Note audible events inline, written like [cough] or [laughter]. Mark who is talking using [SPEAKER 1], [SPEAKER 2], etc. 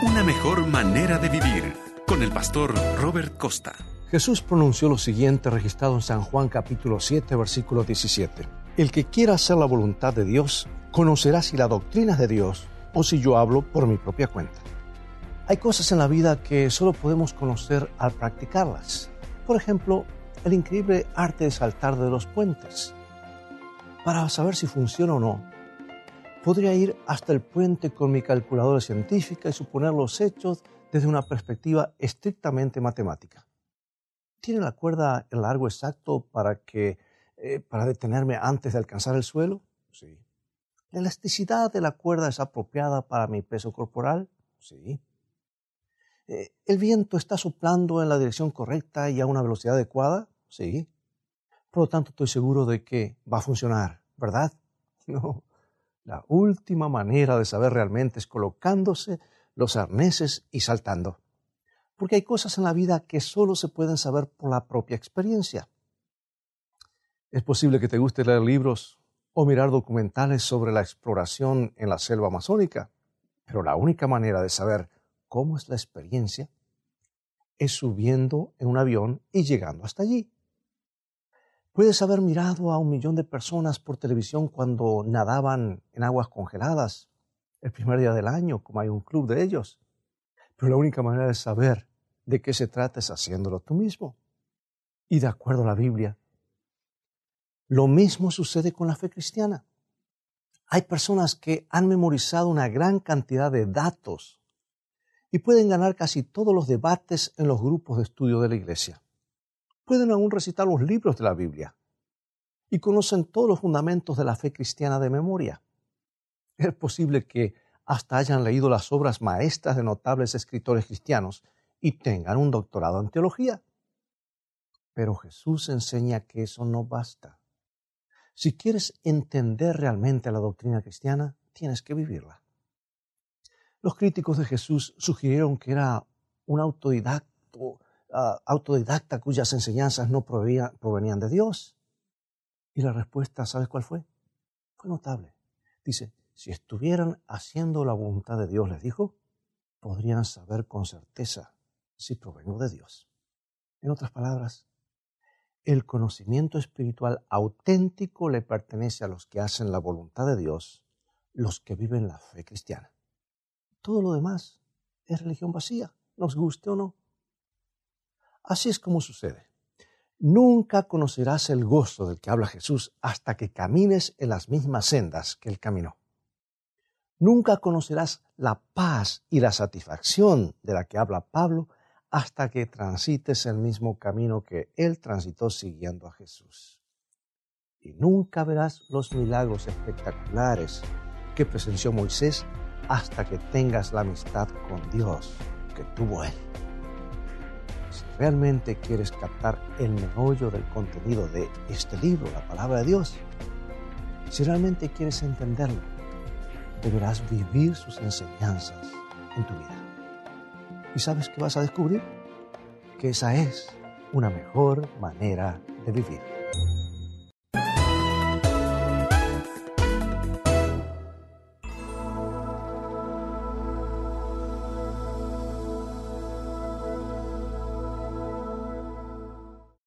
[SPEAKER 1] Una mejor manera de vivir con el pastor Robert Costa.
[SPEAKER 2] Jesús pronunció lo siguiente registrado en San Juan capítulo 7 versículo 17. El que quiera hacer la voluntad de Dios conocerá si la doctrina es de Dios o si yo hablo por mi propia cuenta. Hay cosas en la vida que solo podemos conocer al practicarlas. Por ejemplo, el increíble arte de saltar de los puentes. Para saber si funciona o no, podría ir hasta el puente con mi calculadora científica y suponer los hechos desde una perspectiva estrictamente matemática. ¿Tiene la cuerda el largo exacto para, que, eh, para detenerme antes de alcanzar el suelo? Sí. ¿La elasticidad de la cuerda es apropiada para mi peso corporal? Sí. Eh, ¿El viento está soplando en la dirección correcta y a una velocidad adecuada? Sí. Por lo tanto, estoy seguro de que va a funcionar, ¿verdad? [laughs] No. La última manera de saber realmente es colocándose los arneses y saltando. Porque hay cosas en la vida que solo se pueden saber por la propia experiencia. Es posible que te guste leer libros o mirar documentales sobre la exploración en la selva amazónica, pero la única manera de saber cómo es la experiencia es subiendo en un avión y llegando hasta allí. Puedes haber mirado a un millón de personas por televisión cuando nadaban en aguas congeladas el primer día del año, como hay un club de ellos. Pero la única manera de saber de qué se trata es haciéndolo tú mismo. Y de acuerdo a la Biblia, lo mismo sucede con la fe cristiana. Hay personas que han memorizado una gran cantidad de datos y pueden ganar casi todos los debates en los grupos de estudio de la iglesia pueden aún recitar los libros de la Biblia y conocen todos los fundamentos de la fe cristiana de memoria. Es posible que hasta hayan leído las obras maestras de notables escritores cristianos y tengan un doctorado en teología. Pero Jesús enseña que eso no basta. Si quieres entender realmente la doctrina cristiana, tienes que vivirla. Los críticos de Jesús sugirieron que era un autodidacto Ah, autodidacta cuyas enseñanzas no provenían de Dios? Y la respuesta, ¿sabes cuál fue? Fue notable. Dice, si estuvieran haciendo la voluntad de Dios, les dijo, podrían saber con certeza si provengo de Dios. En otras palabras, el conocimiento espiritual auténtico le pertenece a los que hacen la voluntad de Dios, los que viven la fe cristiana. Todo lo demás es religión vacía, nos guste o no. Así es como sucede. Nunca conocerás el gozo del que habla Jesús hasta que camines en las mismas sendas que Él caminó. Nunca conocerás la paz y la satisfacción de la que habla Pablo hasta que transites el mismo camino que Él transitó siguiendo a Jesús. Y nunca verás los milagros espectaculares que presenció Moisés hasta que tengas la amistad con Dios que tuvo Él realmente quieres captar el meollo del contenido de este libro, la palabra de Dios, si realmente quieres entenderlo, deberás vivir sus enseñanzas en tu vida. ¿Y sabes qué vas a descubrir? Que esa es una mejor manera de vivir.